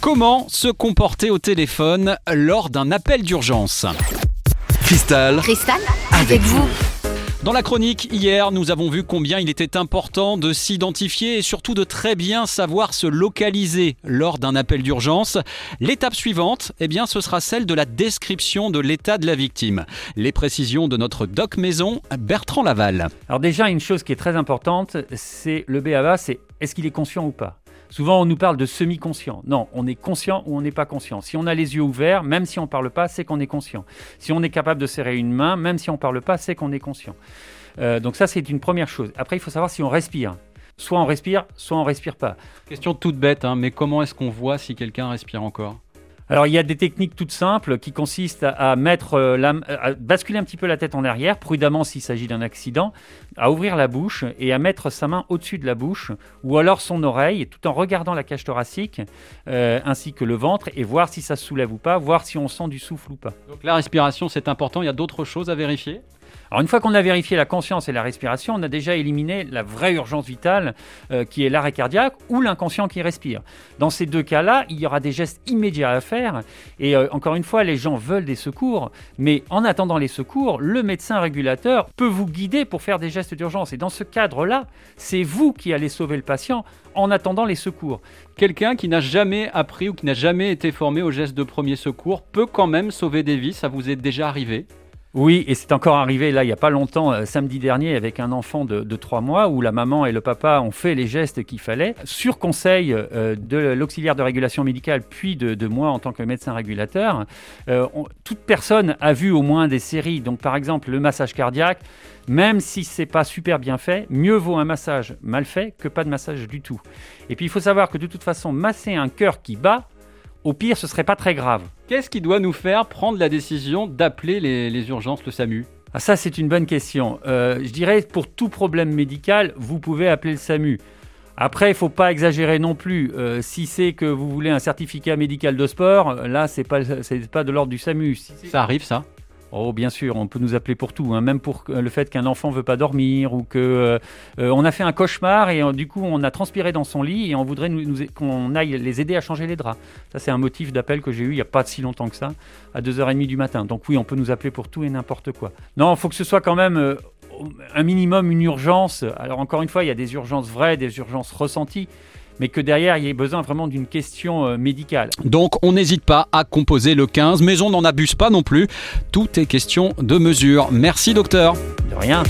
Comment se comporter au téléphone lors d'un appel d'urgence Cristal, Cristal, avec vous. Dans la chronique, hier, nous avons vu combien il était important de s'identifier et surtout de très bien savoir se localiser lors d'un appel d'urgence. L'étape suivante, eh bien, ce sera celle de la description de l'état de la victime. Les précisions de notre doc maison, Bertrand Laval. Alors déjà, une chose qui est très importante, c'est le BABA, c'est est-ce qu'il est conscient ou pas? Souvent, on nous parle de semi-conscient. Non, on est conscient ou on n'est pas conscient. Si on a les yeux ouverts, même si on ne parle pas, c'est qu'on est conscient. Si on est capable de serrer une main, même si on ne parle pas, c'est qu'on est conscient. Euh, donc ça, c'est une première chose. Après, il faut savoir si on respire. Soit on respire, soit on respire pas. Question toute bête, hein, mais comment est-ce qu'on voit si quelqu'un respire encore? Alors il y a des techniques toutes simples qui consistent à, mettre euh, la, à basculer un petit peu la tête en arrière, prudemment s'il s'agit d'un accident, à ouvrir la bouche et à mettre sa main au-dessus de la bouche ou alors son oreille, tout en regardant la cage thoracique euh, ainsi que le ventre et voir si ça se soulève ou pas, voir si on sent du souffle ou pas. Donc la respiration c'est important. Il y a d'autres choses à vérifier? Alors une fois qu'on a vérifié la conscience et la respiration, on a déjà éliminé la vraie urgence vitale euh, qui est l'arrêt cardiaque ou l'inconscient qui respire. Dans ces deux cas-là, il y aura des gestes immédiats à faire et euh, encore une fois, les gens veulent des secours, mais en attendant les secours, le médecin régulateur peut vous guider pour faire des gestes d'urgence et dans ce cadre-là, c'est vous qui allez sauver le patient en attendant les secours. Quelqu'un qui n'a jamais appris ou qui n'a jamais été formé aux gestes de premier secours peut quand même sauver des vies, ça vous est déjà arrivé oui, et c'est encore arrivé là il n'y a pas longtemps, euh, samedi dernier, avec un enfant de, de 3 mois où la maman et le papa ont fait les gestes qu'il fallait, sur conseil euh, de l'auxiliaire de régulation médicale, puis de, moi en tant que médecin régulateur. Euh, toute personne a vu au moins des séries, donc par exemple le massage cardiaque, même si c'est pas super bien fait, mieux vaut un massage mal fait que pas de massage du tout. Et puis il faut savoir que de toute façon, masser un cœur qui bat, au pire, ce serait pas très grave. Qu'est-ce qui doit nous faire prendre la décision d'appeler les, urgences, le SAMU? Ah, Ça, c'est une bonne question. Euh, je dirais, pour tout problème médical, vous pouvez appeler le SAMU. Après, il ne faut pas exagérer non plus. Euh, si c'est que vous voulez un certificat médical de sport, là, ce n'est pas, pas de l'ordre du SAMU. ça arrive, ça? Oh, bien sûr, on peut nous appeler pour tout, hein, même pour le fait qu'un enfant veut pas dormir ou que euh, euh, on a fait un cauchemar et euh, du coup on a transpiré dans son lit et on voudrait qu'on aille les aider à changer les draps. Ça, c'est un motif d'appel que j'ai eu il y a pas si longtemps que ça, à 2h30 du matin. Donc oui, on peut nous appeler pour tout et n'importe quoi. Non, il faut que ce soit quand même un minimum une urgence. Alors encore une fois, il y a des urgences vraies, des urgences ressenties mais que derrière, il y ait besoin vraiment d'une question euh, médicale. Donc, on n'hésite pas à composer le 15, mais on n'en abuse pas non plus. Tout est question de mesure. Merci, docteur. De rien.